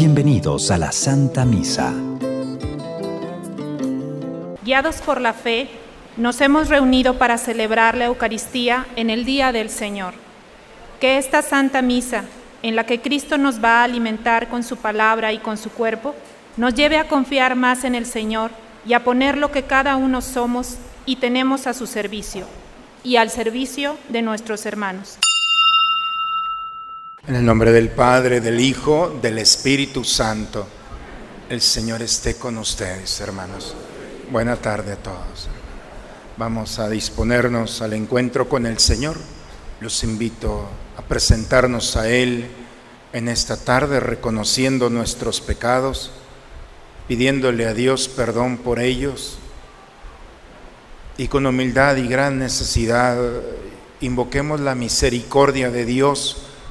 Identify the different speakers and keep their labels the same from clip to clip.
Speaker 1: Bienvenidos a la Santa Misa.
Speaker 2: Guiados por la fe, nos hemos reunido para celebrar la Eucaristía en el Día del Señor. Que esta Santa Misa, en la que Cristo nos va a alimentar con su palabra y con su cuerpo, nos lleve a confiar más en el Señor y a poner lo que cada uno somos y tenemos a su servicio y al servicio de nuestros hermanos.
Speaker 3: En el nombre del Padre, del Hijo, del Espíritu Santo, el Señor esté con ustedes, hermanos. Buena tarde a todos. Vamos a disponernos al encuentro con el Señor. Los invito a presentarnos a Él en esta tarde reconociendo nuestros pecados, pidiéndole a Dios perdón por ellos y con humildad y gran necesidad invoquemos la misericordia de Dios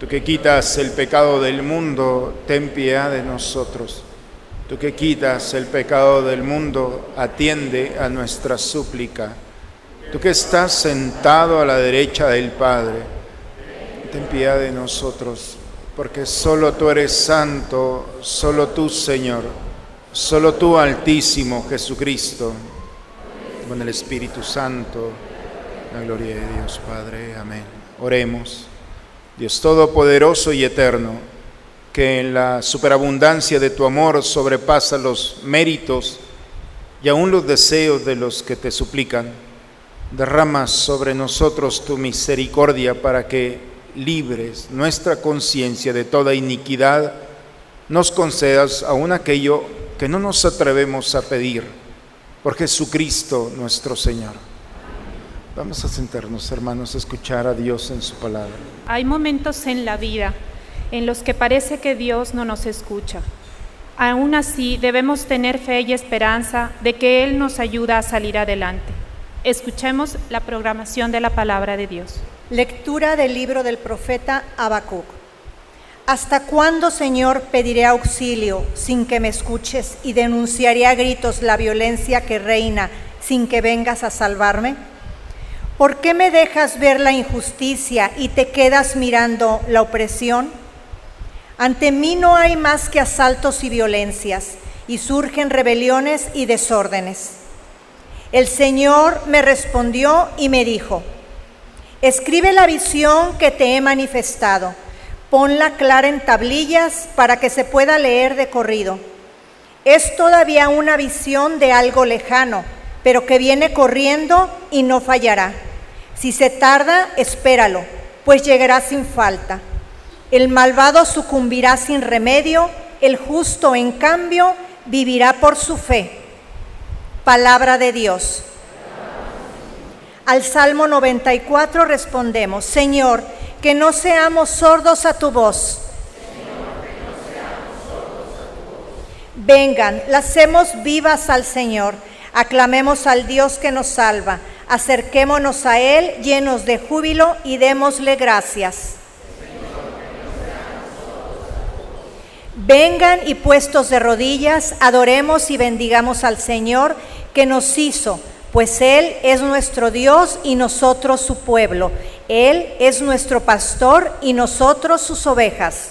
Speaker 3: Tú que quitas el pecado del mundo, ten piedad de nosotros. Tú que quitas el pecado del mundo, atiende a nuestra súplica. Tú que estás sentado a la derecha del Padre, ten piedad de nosotros, porque solo tú eres santo, solo tú, Señor, solo tú, Altísimo Jesucristo, con el Espíritu Santo, la gloria de Dios Padre. Amén. Oremos. Dios Todopoderoso y Eterno, que en la superabundancia de tu amor sobrepasa los méritos y aún los deseos de los que te suplican, derrama sobre nosotros tu misericordia para que, libres nuestra conciencia de toda iniquidad, nos concedas aún aquello que no nos atrevemos a pedir, por Jesucristo nuestro Señor. Vamos a sentarnos, hermanos, a escuchar a Dios en su palabra.
Speaker 2: Hay momentos en la vida en los que parece que Dios no nos escucha. Aún así, debemos tener fe y esperanza de que Él nos ayuda a salir adelante. Escuchemos la programación de la palabra de Dios.
Speaker 4: Lectura del libro del profeta Habacuc. ¿Hasta cuándo, Señor, pediré auxilio sin que me escuches y denunciaré a gritos la violencia que reina sin que vengas a salvarme? ¿Por qué me dejas ver la injusticia y te quedas mirando la opresión? Ante mí no hay más que asaltos y violencias, y surgen rebeliones y desórdenes. El Señor me respondió y me dijo, escribe la visión que te he manifestado, ponla clara en tablillas para que se pueda leer de corrido. Es todavía una visión de algo lejano, pero que viene corriendo y no fallará. Si se tarda, espéralo, pues llegará sin falta. El malvado sucumbirá sin remedio, el justo, en cambio, vivirá por su fe. Palabra de Dios. Al Salmo 94 respondemos, Señor, que no seamos sordos a tu voz. Vengan, hacemos vivas al Señor, aclamemos al Dios que nos salva, acerquémonos a Él llenos de júbilo y démosle gracias. Vengan y puestos de rodillas, adoremos y bendigamos al Señor que nos hizo, pues Él es nuestro Dios y nosotros su pueblo. Él es nuestro pastor y nosotros sus ovejas.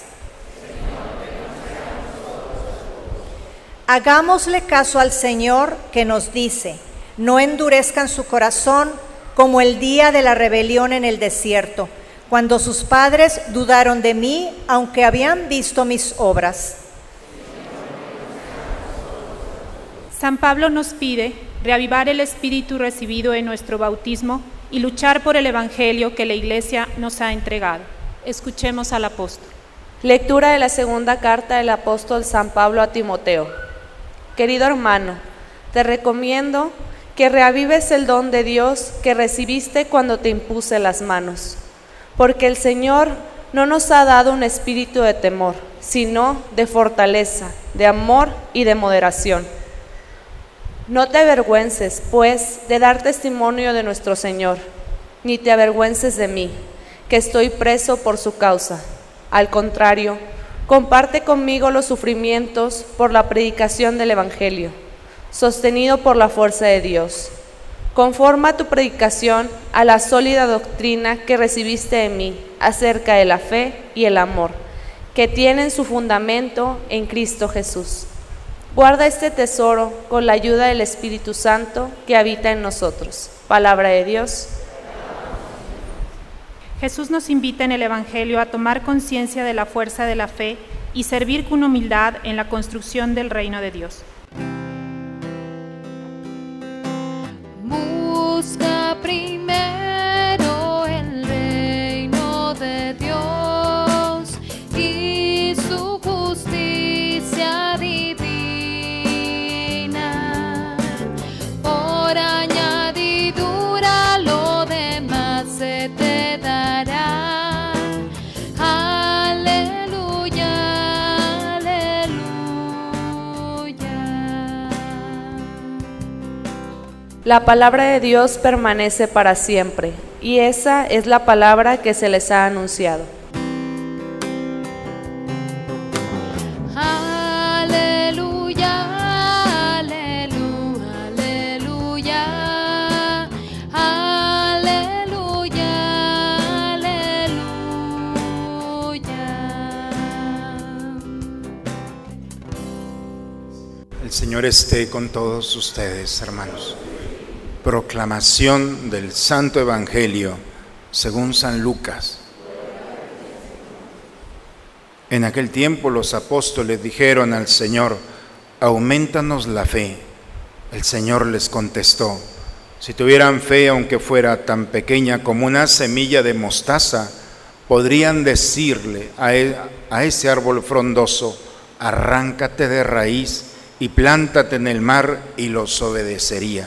Speaker 4: Hagámosle caso al Señor que nos dice, no endurezcan su corazón como el día de la rebelión en el desierto cuando sus padres dudaron de mí, aunque habían visto mis obras.
Speaker 2: San Pablo nos pide reavivar el espíritu recibido en nuestro bautismo y luchar por el Evangelio que la Iglesia nos ha entregado. Escuchemos al apóstol.
Speaker 1: Lectura de la segunda carta del apóstol San Pablo a Timoteo. Querido hermano, te recomiendo que reavives el don de Dios que recibiste cuando te impuse las manos porque el Señor no nos ha dado un espíritu de temor, sino de fortaleza, de amor y de moderación. No te avergüences, pues, de dar testimonio de nuestro Señor, ni te avergüences de mí, que estoy preso por su causa. Al contrario, comparte conmigo los sufrimientos por la predicación del Evangelio, sostenido por la fuerza de Dios Conforma tu predicación a la sólida doctrina que recibiste de mí acerca de la fe y el amor, que tienen su fundamento en Cristo Jesús. Guarda este tesoro con la ayuda del Espíritu Santo que habita en nosotros. Palabra de Dios.
Speaker 2: Jesús nos invita en el Evangelio a tomar conciencia de la fuerza de la fe y servir con humildad en la construcción del reino de Dios.
Speaker 5: Busca primero el reino de Dios y su justicia divina. Por
Speaker 1: La palabra de Dios permanece para siempre, y esa es la palabra que se les ha anunciado.
Speaker 5: Aleluya, aleluya, aleluya, aleluya, aleluya.
Speaker 3: El Señor esté con todos ustedes, hermanos. Proclamación del Santo Evangelio según San Lucas. En aquel tiempo los apóstoles dijeron al Señor, aumentanos la fe. El Señor les contestó, si tuvieran fe, aunque fuera tan pequeña como una semilla de mostaza, podrían decirle a, e- a ese árbol frondoso, arráncate de raíz y plántate en el mar y los obedecería.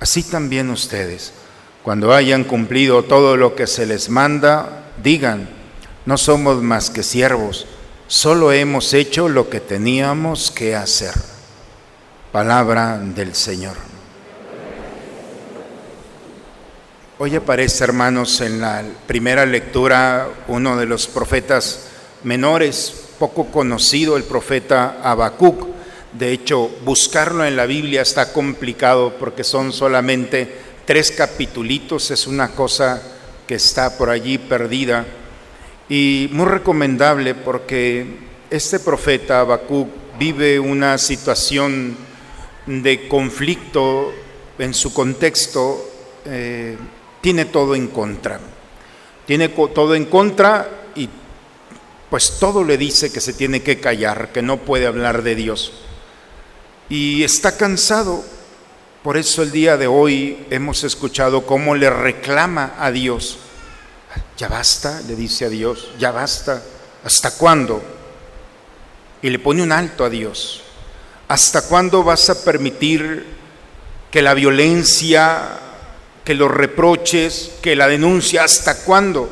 Speaker 3: Así también ustedes, cuando hayan cumplido todo lo que se les manda, digan, no somos más que siervos, solo hemos hecho lo que teníamos que hacer. Palabra del Señor. Hoy aparece, hermanos, en la primera lectura uno de los profetas menores, poco conocido, el profeta Habacuc. De hecho, buscarlo en la Biblia está complicado porque son solamente tres capitulitos, es una cosa que está por allí perdida. Y muy recomendable porque este profeta Habacuc vive una situación de conflicto en su contexto. eh, tiene todo en contra. Tiene todo en contra y pues todo le dice que se tiene que callar, que no puede hablar de Dios. Y está cansado. Por eso el día de hoy hemos escuchado cómo le reclama a Dios. Ya basta, le dice a Dios, ya basta. ¿Hasta cuándo? Y le pone un alto a Dios. ¿Hasta cuándo vas a permitir que la violencia, que los reproches, que la denuncia, ¿hasta cuándo?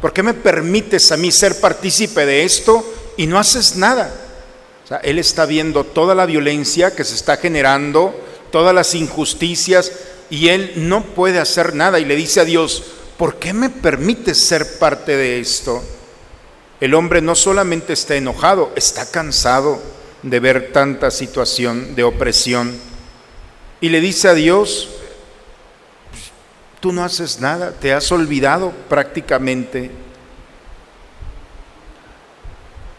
Speaker 3: ¿Por qué me permites a mí ser partícipe de esto y no haces nada? Él está viendo toda la violencia que se está generando, todas las injusticias, y él no puede hacer nada y le dice a Dios, ¿por qué me permites ser parte de esto? El hombre no solamente está enojado, está cansado de ver tanta situación de opresión. Y le dice a Dios, tú no haces nada, te has olvidado prácticamente.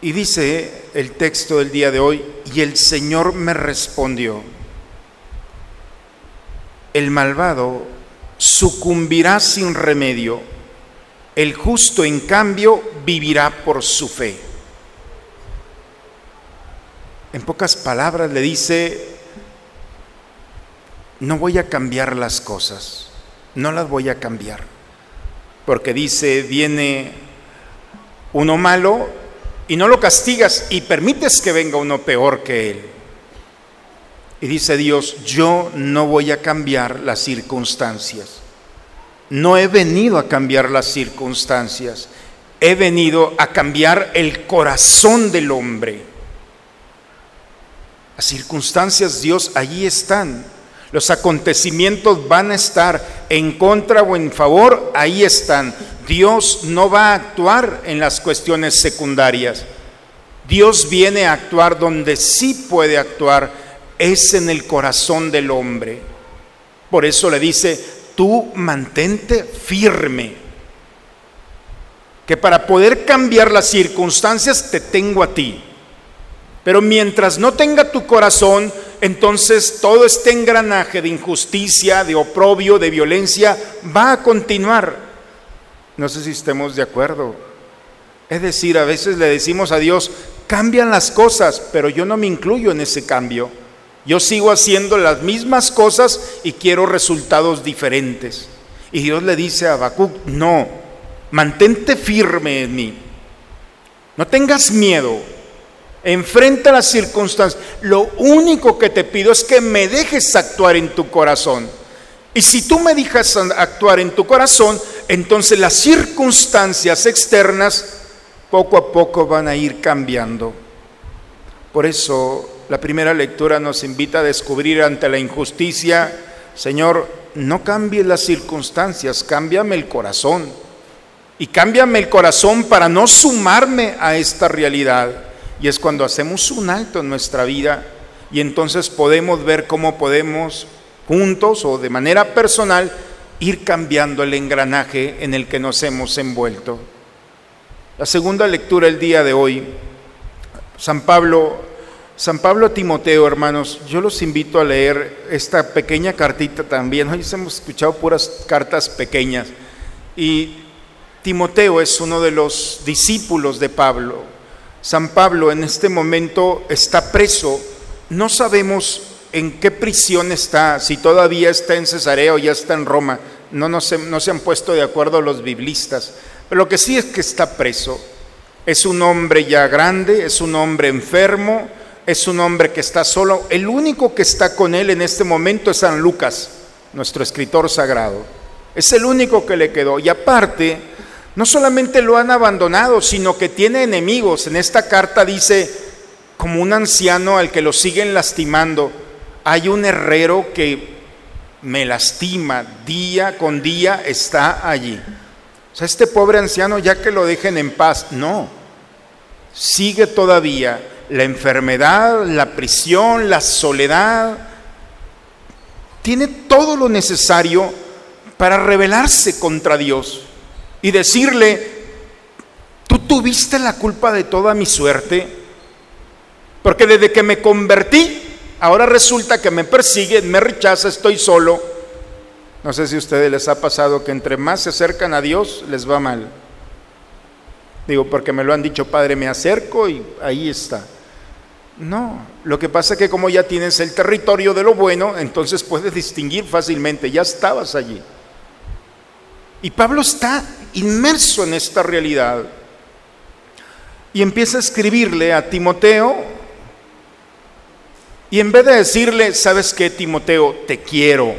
Speaker 3: Y dice el texto del día de hoy, y el Señor me respondió, el malvado sucumbirá sin remedio, el justo en cambio vivirá por su fe. En pocas palabras le dice, no voy a cambiar las cosas, no las voy a cambiar, porque dice, viene uno malo y no lo castigas y permites que venga uno peor que él. Y dice Dios, yo no voy a cambiar las circunstancias. No he venido a cambiar las circunstancias, he venido a cambiar el corazón del hombre. Las circunstancias, Dios, allí están. Los acontecimientos van a estar en contra o en favor, ahí están. Dios no va a actuar en las cuestiones secundarias. Dios viene a actuar donde sí puede actuar, es en el corazón del hombre. Por eso le dice, tú mantente firme. Que para poder cambiar las circunstancias te tengo a ti. Pero mientras no tenga tu corazón, entonces todo este engranaje de injusticia, de oprobio, de violencia va a continuar. No sé si estemos de acuerdo. Es decir, a veces le decimos a Dios, cambian las cosas, pero yo no me incluyo en ese cambio. Yo sigo haciendo las mismas cosas y quiero resultados diferentes. Y Dios le dice a Habacuc, no, mantente firme en mí. No tengas miedo. Enfrenta las circunstancias. Lo único que te pido es que me dejes actuar en tu corazón. Y si tú me dejas actuar en tu corazón, entonces las circunstancias externas poco a poco van a ir cambiando. Por eso la primera lectura nos invita a descubrir ante la injusticia, Señor, no cambies las circunstancias, cámbiame el corazón. Y cámbiame el corazón para no sumarme a esta realidad. Y es cuando hacemos un alto en nuestra vida y entonces podemos ver cómo podemos juntos o de manera personal ir cambiando el engranaje en el que nos hemos envuelto. La segunda lectura el día de hoy, San Pablo, San Pablo a Timoteo, hermanos, yo los invito a leer esta pequeña cartita también. Hoy hemos escuchado puras cartas pequeñas. Y Timoteo es uno de los discípulos de Pablo. San Pablo en este momento está preso. No sabemos en qué prisión está, si todavía está en Cesarea o ya está en Roma. No, no, se, no se han puesto de acuerdo los biblistas. Pero lo que sí es que está preso. Es un hombre ya grande, es un hombre enfermo, es un hombre que está solo. El único que está con él en este momento es San Lucas, nuestro escritor sagrado. Es el único que le quedó. Y aparte, no solamente lo han abandonado, sino que tiene enemigos. En esta carta dice, como un anciano al que lo siguen lastimando, hay un herrero que me lastima, día con día está allí. O sea, este pobre anciano ya que lo dejen en paz, no, sigue todavía la enfermedad, la prisión, la soledad, tiene todo lo necesario para rebelarse contra Dios y decirle, tú tuviste la culpa de toda mi suerte, porque desde que me convertí, ahora resulta que me persigue, me rechaza, estoy solo. No sé si a ustedes les ha pasado que entre más se acercan a Dios, les va mal. Digo, porque me lo han dicho, Padre, me acerco y ahí está. No, lo que pasa es que como ya tienes el territorio de lo bueno, entonces puedes distinguir fácilmente, ya estabas allí. Y Pablo está inmerso en esta realidad y empieza a escribirle a Timoteo y en vez de decirle, ¿sabes qué, Timoteo? Te quiero,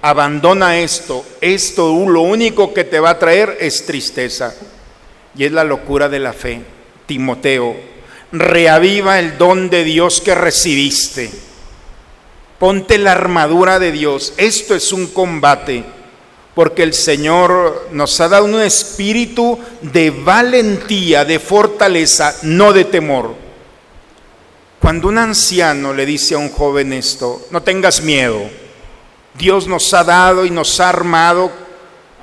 Speaker 3: abandona esto, esto lo único que te va a traer es tristeza y es la locura de la fe. Timoteo, reaviva el don de Dios que recibiste. Ponte la armadura de Dios. Esto es un combate, porque el Señor nos ha dado un espíritu de valentía, de fortaleza, no de temor. Cuando un anciano le dice a un joven esto, no tengas miedo, Dios nos ha dado y nos ha armado,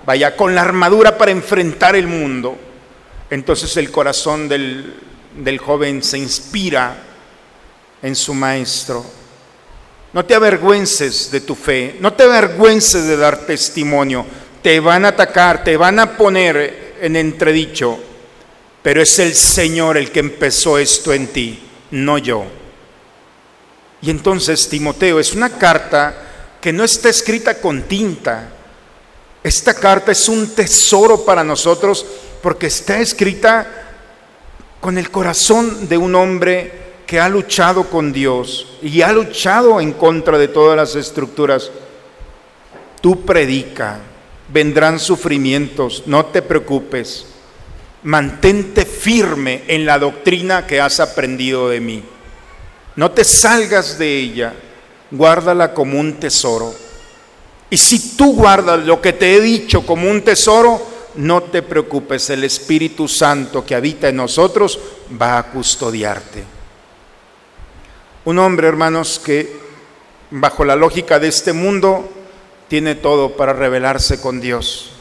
Speaker 3: vaya, con la armadura para enfrentar el mundo, entonces el corazón del, del joven se inspira en su maestro. No te avergüences de tu fe, no te avergüences de dar testimonio. Te van a atacar, te van a poner en entredicho, pero es el Señor el que empezó esto en ti, no yo. Y entonces, Timoteo, es una carta que no está escrita con tinta. Esta carta es un tesoro para nosotros porque está escrita con el corazón de un hombre que ha luchado con Dios y ha luchado en contra de todas las estructuras. Tú predica, vendrán sufrimientos, no te preocupes. Mantente firme en la doctrina que has aprendido de mí. No te salgas de ella, guárdala como un tesoro. Y si tú guardas lo que te he dicho como un tesoro, no te preocupes, el Espíritu Santo que habita en nosotros va a custodiarte. Un hombre, hermanos, que bajo la lógica de este mundo tiene todo para rebelarse con Dios.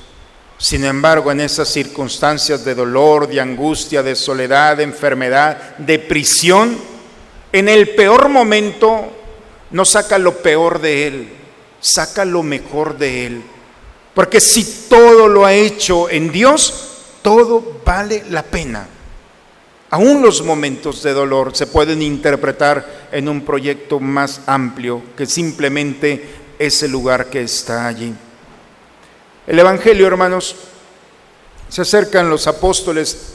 Speaker 3: Sin embargo, en esas circunstancias de dolor, de angustia, de soledad, de enfermedad, de prisión, en el peor momento no saca lo peor de él, saca lo mejor de él. Porque si todo lo ha hecho en Dios, todo vale la pena. Aún los momentos de dolor se pueden interpretar en un proyecto más amplio que simplemente ese lugar que está allí. El Evangelio, hermanos, se acercan los apóstoles,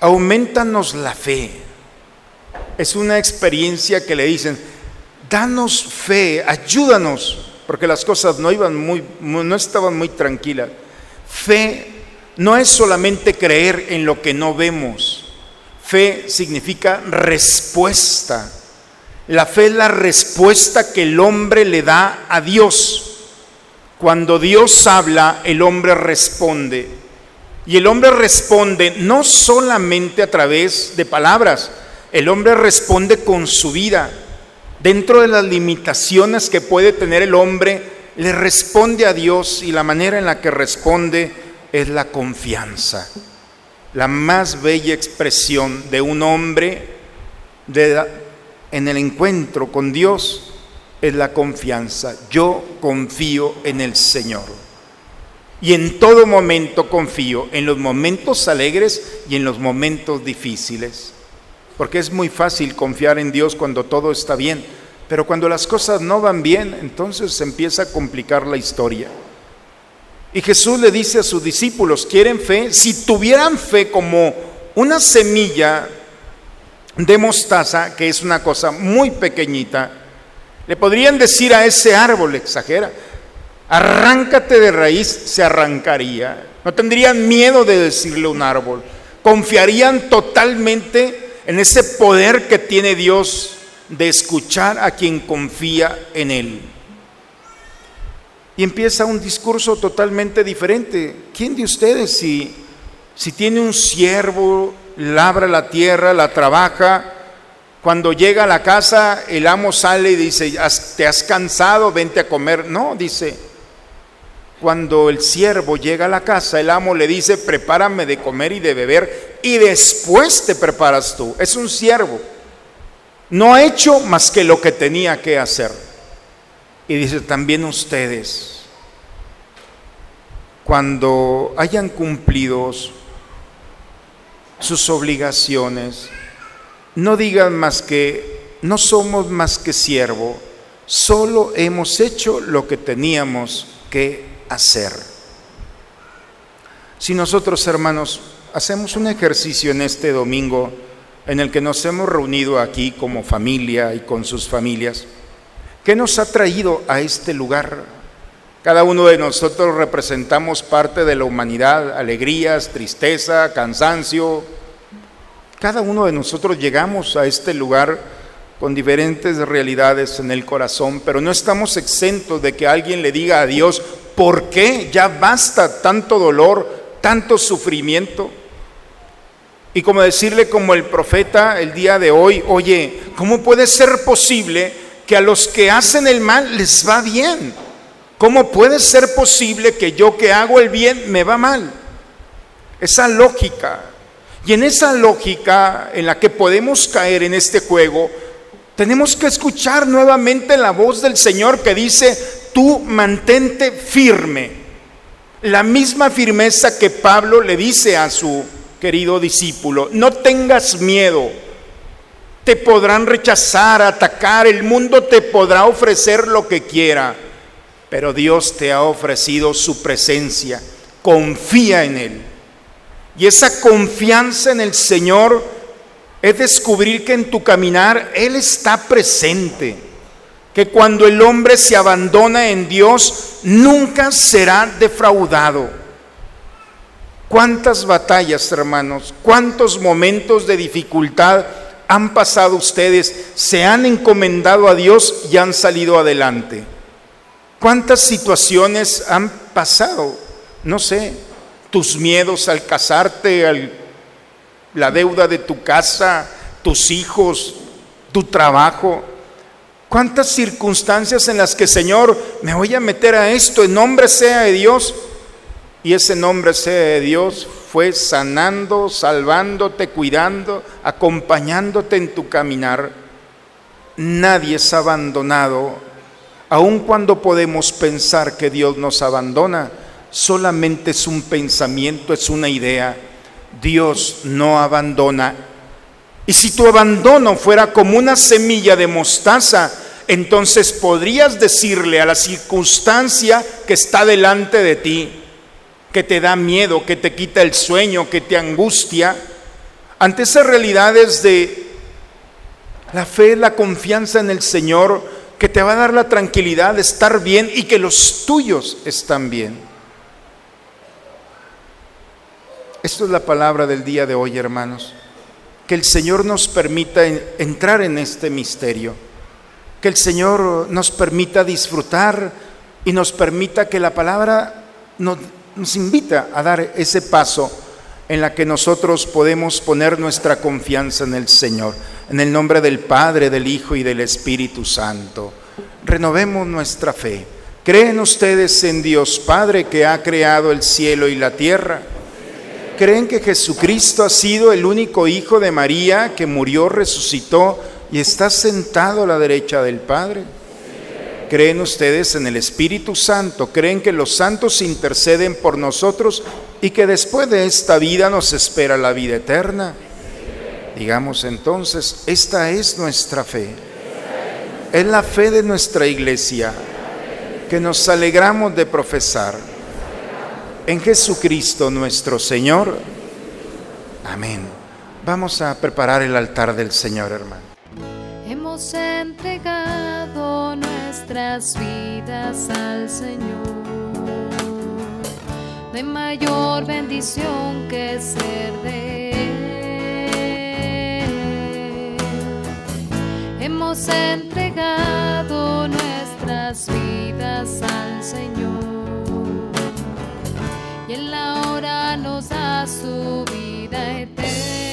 Speaker 3: aumentanos la fe. Es una experiencia que le dicen, danos fe, ayúdanos porque las cosas no iban muy, no estaban muy tranquilas. Fe no es solamente creer en lo que no vemos. Fe significa respuesta. La fe es la respuesta que el hombre le da a Dios. Cuando Dios habla, el hombre responde. Y el hombre responde no solamente a través de palabras, el hombre responde con su vida dentro de las limitaciones que puede tener el hombre, le responde a Dios y la manera en la que responde es la confianza. La más bella expresión de un hombre en el encuentro con Dios es la confianza. Yo confío en el Señor. Y en todo momento confío, en los momentos alegres y en los momentos difíciles. Porque es muy fácil confiar en Dios cuando todo está bien, pero cuando las cosas no van bien, entonces se empieza a complicar la historia. Y Jesús le dice a sus discípulos, ¿quieren fe? Si tuvieran fe como una semilla de mostaza, que es una cosa muy pequeñita, le podrían decir a ese árbol, exagera, arráncate de raíz, se arrancaría. No tendrían miedo de decirle a un árbol, confiarían totalmente en ese poder que tiene Dios de escuchar a quien confía en Él. y empieza un discurso totalmente diferente. ¿Quién de ustedes si, si tiene un siervo, labra la tierra, la trabaja, cuando llega a la casa el amo sale y dice, "¿Has- ¿te has cansado? Vente a comer. No, dice, cuando el siervo llega a la casa, el amo le dice, prepárame de comer y de beber y después te preparas tú. Es un siervo. No ha hecho más que lo que tenía que hacer. Y dice, también ustedes, cuando hayan cumplido sus obligaciones, no digan más que, no somos más que siervo, solo hemos hecho lo que teníamos que hacer. Si nosotros, hermanos, hacemos un ejercicio en este domingo en el que nos hemos reunido aquí como familia y con sus familias, ¿qué nos ha traído a este lugar? Cada uno de nosotros representamos parte de la humanidad, alegrías, tristeza, cansancio. Cada uno de nosotros llegamos a este lugar con diferentes realidades en el corazón, pero no estamos exentos de que alguien le diga a Dios, ¿por qué? Ya basta tanto dolor, tanto sufrimiento. Y como decirle como el profeta el día de hoy, oye, ¿cómo puede ser posible que a los que hacen el mal les va bien? ¿Cómo puede ser posible que yo que hago el bien me va mal? Esa lógica. Y en esa lógica en la que podemos caer en este juego, tenemos que escuchar nuevamente la voz del Señor que dice, tú mantente firme. La misma firmeza que Pablo le dice a su querido discípulo, no tengas miedo, te podrán rechazar, atacar, el mundo te podrá ofrecer lo que quiera, pero Dios te ha ofrecido su presencia, confía en Él. Y esa confianza en el Señor es descubrir que en tu caminar Él está presente, que cuando el hombre se abandona en Dios, nunca será defraudado. ¿Cuántas batallas, hermanos? ¿Cuántos momentos de dificultad han pasado ustedes? Se han encomendado a Dios y han salido adelante. ¿Cuántas situaciones han pasado? No sé, tus miedos al casarte, la deuda de tu casa, tus hijos, tu trabajo. ¿Cuántas circunstancias en las que, Señor, me voy a meter a esto, en nombre sea de Dios? Y ese nombre sea de Dios fue sanando, salvándote, cuidando, acompañándote en tu caminar. Nadie es abandonado, aun cuando podemos pensar que Dios nos abandona, solamente es un pensamiento, es una idea. Dios no abandona. Y si tu abandono fuera como una semilla de mostaza, entonces podrías decirle a la circunstancia que está delante de ti, que te da miedo, que te quita el sueño, que te angustia, ante esas realidades de la fe, la confianza en el Señor, que te va a dar la tranquilidad de estar bien y que los tuyos están bien. Esto es la palabra del día de hoy, hermanos. Que el Señor nos permita en- entrar en este misterio. Que el Señor nos permita disfrutar y nos permita que la palabra nos, nos invita a dar ese paso en la que nosotros podemos poner nuestra confianza en el Señor. En el nombre del Padre, del Hijo y del Espíritu Santo. Renovemos nuestra fe. ¿Creen ustedes en Dios Padre que ha creado el cielo y la tierra? ¿Creen que Jesucristo ha sido el único Hijo de María que murió, resucitó y está sentado a la derecha del Padre? ¿Creen ustedes en el Espíritu Santo? ¿Creen que los santos interceden por nosotros y que después de esta vida nos espera la vida eterna? Digamos entonces, esta es nuestra fe. Es la fe de nuestra iglesia que nos alegramos de profesar en Jesucristo nuestro Señor. Amén. Vamos a preparar el altar del Señor, hermano.
Speaker 5: Hemos entregado nuestras vidas al Señor. De mayor bendición que ser de Él. Hemos entregado nuestras vidas al Señor. Y en la hora nos da su vida eterna.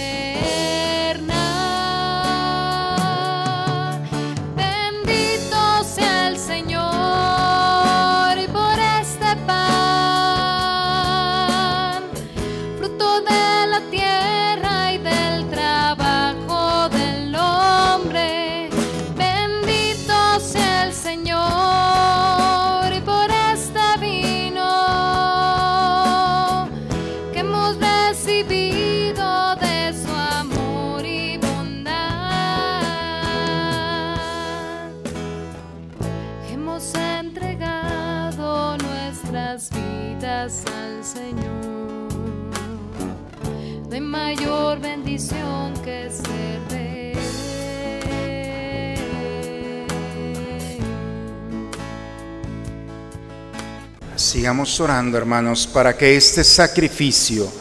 Speaker 3: Sigamos orando, hermanos, para que este sacrificio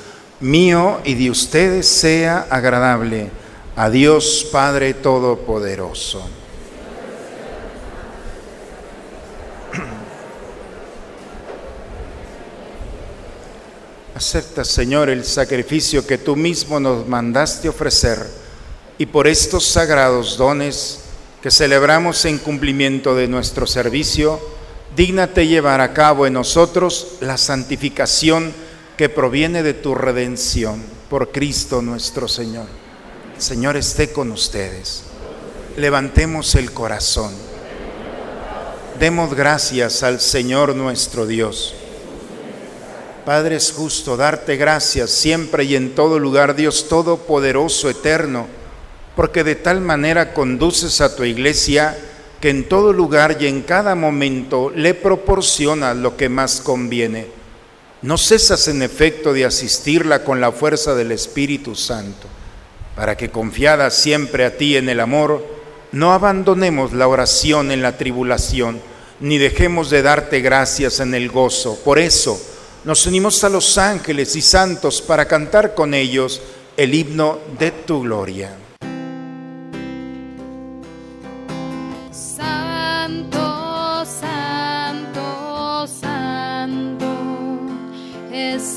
Speaker 3: mío y de ustedes sea agradable a Dios Padre Todopoderoso. Acepta, Señor, el sacrificio que tú mismo nos mandaste ofrecer y por estos sagrados dones que celebramos en cumplimiento de nuestro servicio, dígnate llevar a cabo en nosotros la santificación que proviene de tu redención por Cristo nuestro Señor. El Señor esté con ustedes. Levantemos el corazón. Demos gracias al Señor nuestro Dios. Padre, es justo darte gracias siempre y en todo lugar, Dios Todopoderoso, eterno, porque de tal manera conduces a tu iglesia que en todo lugar y en cada momento le proporcionas lo que más conviene. No cesas en efecto de asistirla con la fuerza del Espíritu Santo, para que confiada siempre a ti en el amor, no abandonemos la oración en la tribulación, ni dejemos de darte gracias en el gozo. Por eso, nos unimos a los ángeles y santos para cantar con ellos el himno de tu gloria.
Speaker 5: Santo, santo, santo es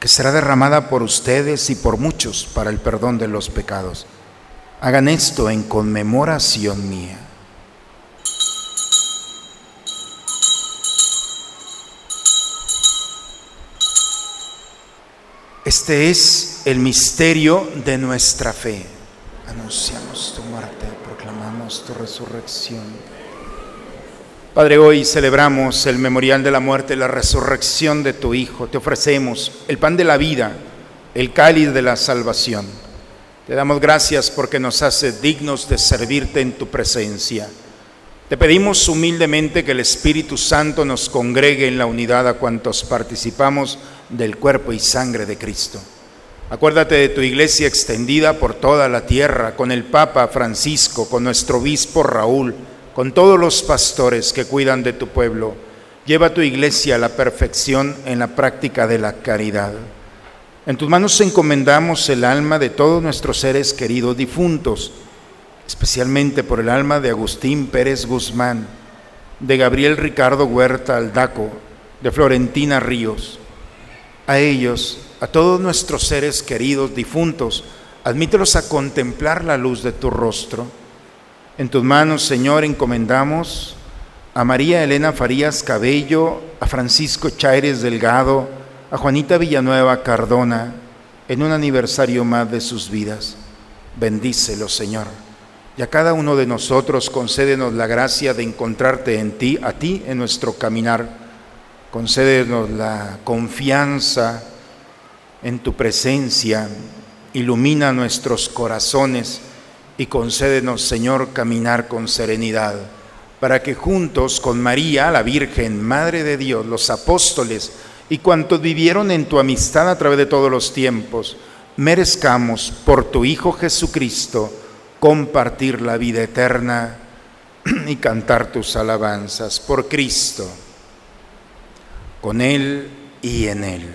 Speaker 3: que será derramada por ustedes y por muchos para el perdón de los pecados. Hagan esto en conmemoración mía. Este es el misterio de nuestra fe. Anunciamos tu muerte, proclamamos tu resurrección. Padre, hoy celebramos el memorial de la muerte y la resurrección de tu Hijo. Te ofrecemos el pan de la vida, el cáliz de la salvación. Te damos gracias porque nos hace dignos de servirte en tu presencia. Te pedimos humildemente que el Espíritu Santo nos congregue en la unidad a cuantos participamos del cuerpo y sangre de Cristo. Acuérdate de tu iglesia extendida por toda la tierra, con el Papa Francisco, con nuestro obispo Raúl, con todos los pastores que cuidan de tu pueblo. Lleva tu iglesia a la perfección en la práctica de la caridad. En tus manos encomendamos el alma de todos nuestros seres queridos difuntos, especialmente por el alma de Agustín Pérez Guzmán, de Gabriel Ricardo Huerta Aldaco, de Florentina Ríos a ellos, a todos nuestros seres queridos difuntos, admítelos a contemplar la luz de tu rostro. En tus manos, Señor, encomendamos a María Elena Farías Cabello, a Francisco Chaires Delgado, a Juanita Villanueva Cardona, en un aniversario más de sus vidas. Bendícelos, Señor. Y a cada uno de nosotros concédenos la gracia de encontrarte en ti, a ti en nuestro caminar concédenos la confianza en tu presencia, ilumina nuestros corazones y concédenos, Señor, caminar con serenidad, para que juntos con María, la Virgen, Madre de Dios, los apóstoles y cuantos vivieron en tu amistad a través de todos los tiempos, merezcamos por tu Hijo Jesucristo compartir la vida eterna y cantar tus alabanzas por Cristo con Él y en Él.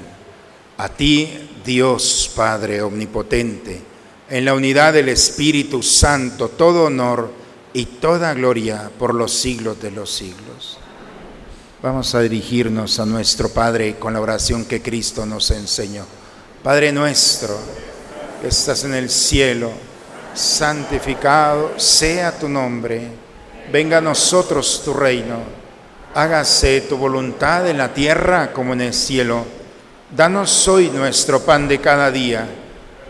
Speaker 3: A ti, Dios Padre Omnipotente, en la unidad del Espíritu Santo, todo honor y toda gloria por los siglos de los siglos. Vamos a dirigirnos a nuestro Padre con la oración que Cristo nos enseñó. Padre nuestro, que estás en el cielo, santificado sea tu nombre, venga a nosotros tu reino hágase tu voluntad en la tierra como en el cielo. Danos hoy nuestro pan de cada día.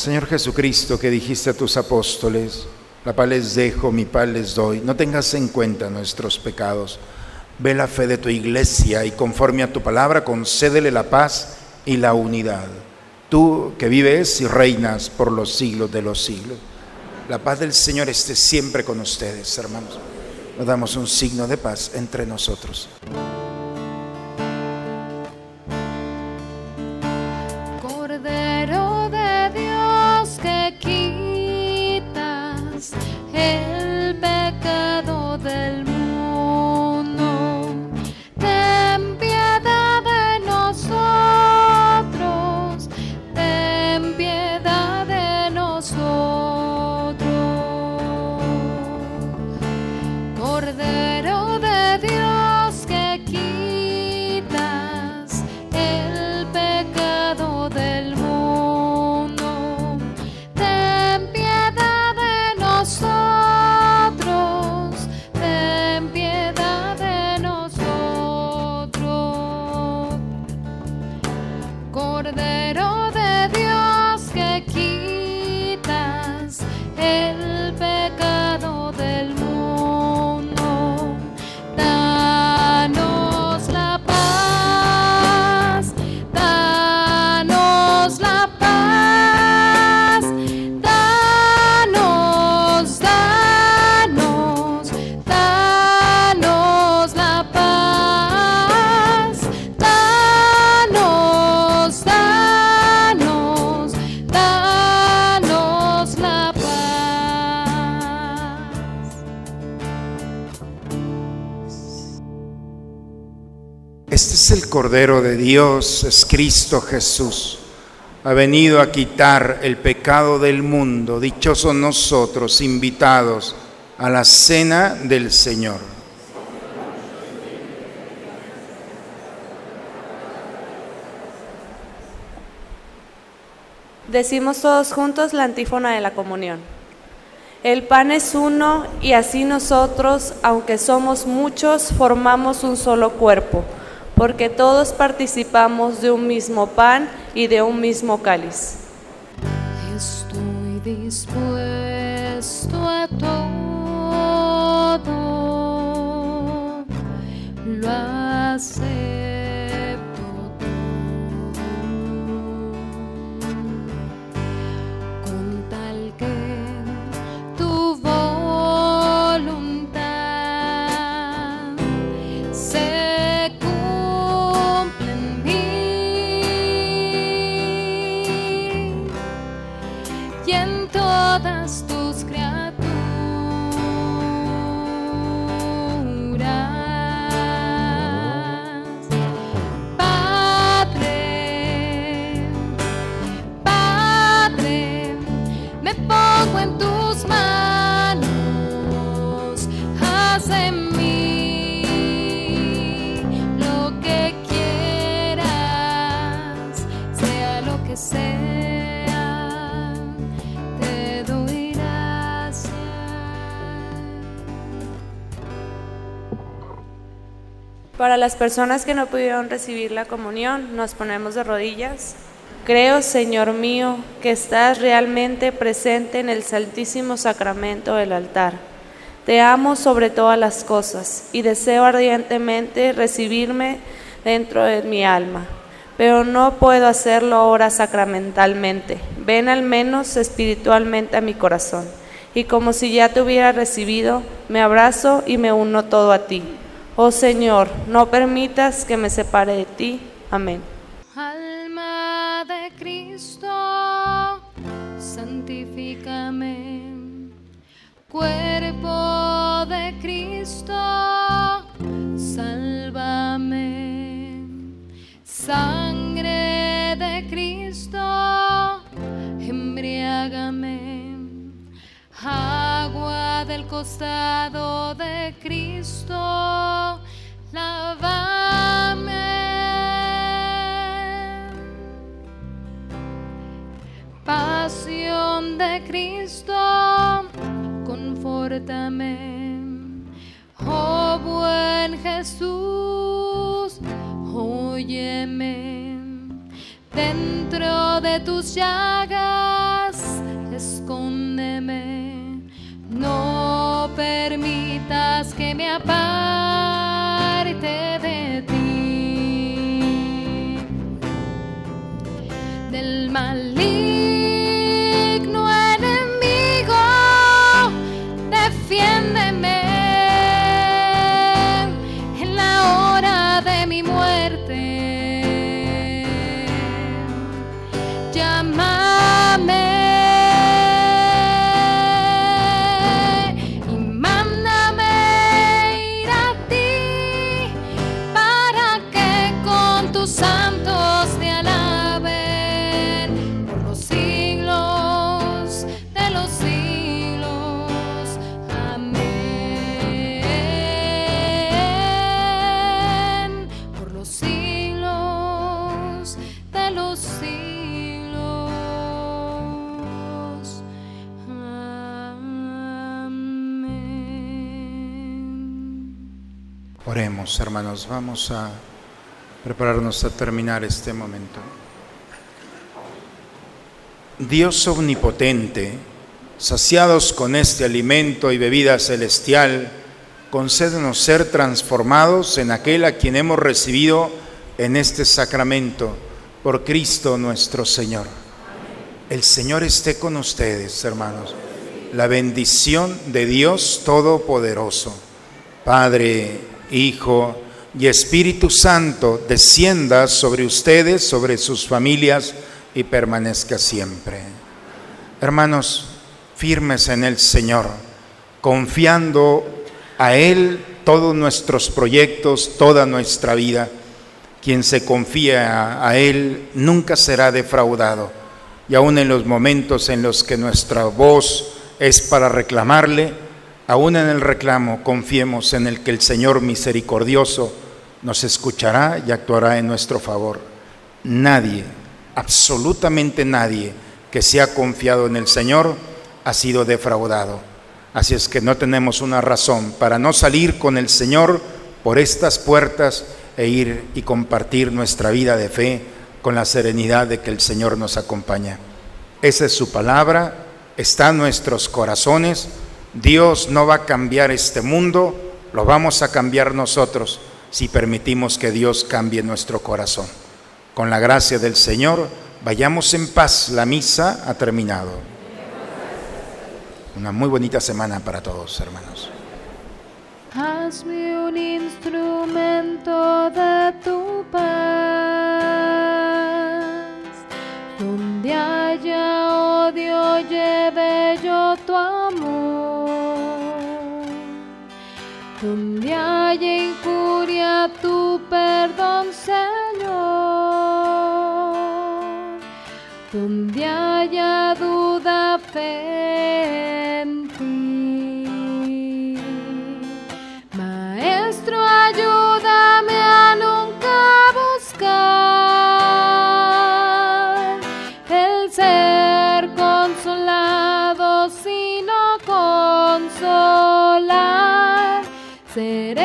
Speaker 3: Señor Jesucristo, que dijiste a tus apóstoles, la paz les dejo, mi paz les doy, no tengas en cuenta nuestros pecados. Ve la fe de tu iglesia y conforme a tu palabra concédele la paz y la unidad. Tú que vives y reinas por los siglos de los siglos. La paz del Señor esté siempre con ustedes, hermanos. Nos damos un signo de paz entre nosotros. Cordero de Dios, es Cristo Jesús. Ha venido a quitar el pecado del mundo. Dichosos nosotros, invitados a la cena del Señor.
Speaker 1: Decimos todos juntos la antífona de la comunión. El pan es uno y así nosotros, aunque somos muchos, formamos un solo cuerpo, porque todos participamos de un mismo pan y de un mismo cáliz.
Speaker 5: Estoy dispuesto a todo, lo
Speaker 1: Para las personas que no pudieron recibir la comunión, nos ponemos de rodillas. Creo, Señor mío, que estás realmente presente en el Santísimo Sacramento del altar. Te amo sobre todas las cosas y deseo ardientemente recibirme dentro de mi alma, pero no puedo hacerlo ahora sacramentalmente. Ven al menos espiritualmente a mi corazón y como si ya te hubiera recibido, me abrazo y me uno todo a ti. Oh Señor, no permitas que me separe de ti. Amén.
Speaker 5: Alma de Cristo, santifícame. Cuerpo de Cristo, sálvame. Sangre de Cristo, del costado de Cristo, lávame. Pasión de Cristo, confórtame. Oh buen Jesús, óyeme. Dentro de tus llagas, escóndeme. No permitas que me aparte
Speaker 3: hermanos, vamos a prepararnos a terminar este momento. Dios omnipotente, saciados con este alimento y bebida celestial, concédenos ser transformados en aquel a quien hemos recibido en este sacramento, por Cristo nuestro Señor. El Señor esté con ustedes, hermanos. La bendición de Dios Todopoderoso, Padre, Hijo y Espíritu Santo, descienda sobre ustedes, sobre sus familias y permanezca siempre. Hermanos, firmes en el Señor, confiando a Él todos nuestros proyectos, toda nuestra vida. Quien se confía a Él nunca será defraudado. Y aun en los momentos en los que nuestra voz es para reclamarle, aún en el reclamo confiemos en el que el Señor misericordioso nos escuchará y actuará en nuestro favor. Nadie, absolutamente nadie que se ha confiado en el Señor ha sido defraudado. Así es que no tenemos una razón para no salir con el Señor por estas puertas e ir y compartir nuestra vida de fe con la serenidad de que el Señor nos acompaña. Esa es su palabra, está en nuestros corazones. Dios no va a cambiar este mundo, lo vamos a cambiar nosotros si permitimos que Dios cambie nuestro corazón. Con la gracia del Señor, vayamos en paz. La misa ha terminado. Una muy bonita semana para todos, hermanos.
Speaker 5: Hazme un instrumento de tu paz, donde haya odio lleve donde haya injuria tu perdón, Señor, consolar,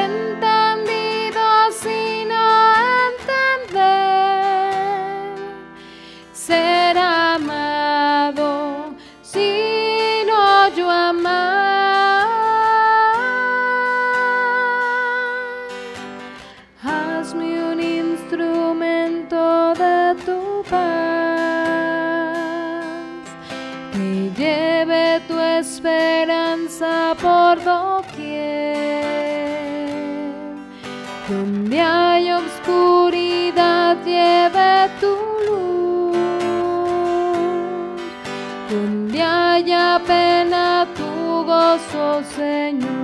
Speaker 5: Señor.